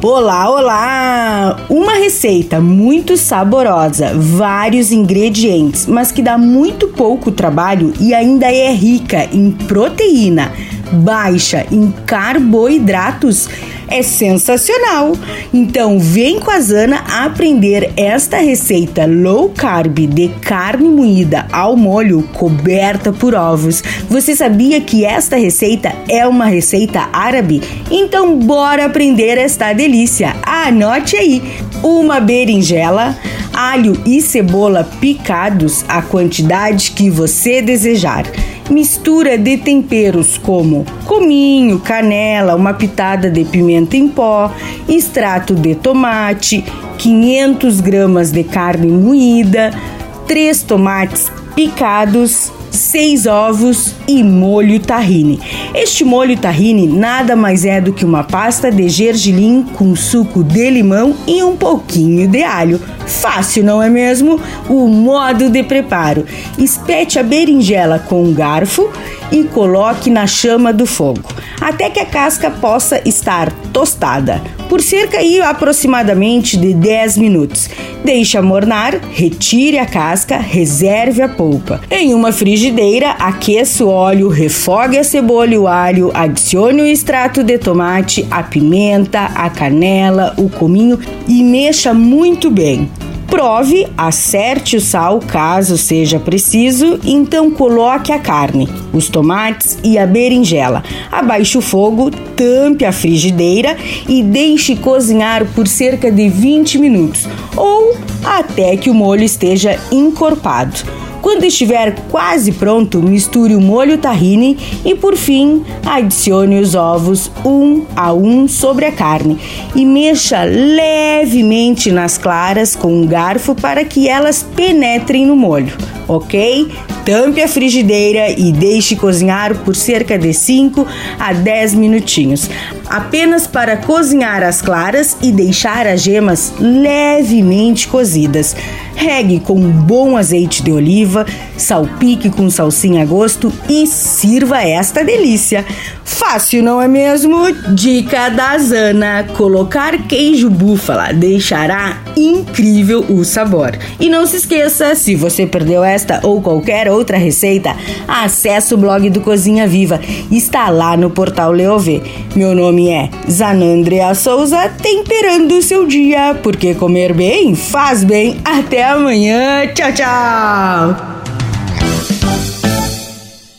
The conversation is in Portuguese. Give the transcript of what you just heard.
Olá, olá! Uma receita muito saborosa, vários ingredientes, mas que dá muito pouco trabalho e ainda é rica em proteína, baixa em carboidratos é sensacional. Então vem com a Zana aprender esta receita low carb de carne moída ao molho coberta por ovos. Você sabia que esta receita é uma receita árabe? Então bora aprender esta delícia. Anote aí: uma berinjela, alho e cebola picados a quantidade que você desejar. Mistura de temperos como cominho, canela, uma pitada de pimenta em pó, extrato de tomate, 500 gramas de carne moída, 3 tomates picados, seis ovos e molho tahine. Este molho tahine nada mais é do que uma pasta de gergelim com suco de limão e um pouquinho de alho. Fácil, não é mesmo? O modo de preparo: espete a berinjela com um garfo e coloque na chama do fogo, até que a casca possa estar tostada, por cerca aí aproximadamente de 10 minutos. Deixe amornar, retire a casca, reserve a polpa. Em uma frigideira, aqueça o óleo, refogue a cebola e o alho, adicione o extrato de tomate, a pimenta, a canela, o cominho e mexa muito bem. Prove, acerte o sal caso seja preciso, então coloque a carne, os tomates e a berinjela. Abaixe o fogo, tampe a frigideira e deixe cozinhar por cerca de 20 minutos ou até que o molho esteja encorpado. Quando estiver quase pronto, misture o molho tahine e por fim adicione os ovos um a um sobre a carne e mexa levemente nas claras com um garfo para que elas penetrem no molho, ok? Tampe a frigideira e deixe cozinhar por cerca de 5 a 10 minutinhos, apenas para cozinhar as claras e deixar as gemas levemente cozidas. Regue com um bom azeite de oliva, salpique com salsinha a gosto e sirva esta delícia. Fácil, não é mesmo? Dica da Zana: colocar queijo búfala deixará incrível o sabor. E não se esqueça, se você perdeu esta ou qualquer outra receita, acesse o blog do Cozinha Viva. Está lá no portal Leovê. Meu nome é Zanandrea Souza, temperando o seu dia, porque comer bem faz bem. Até amanhã. Tchau, tchau.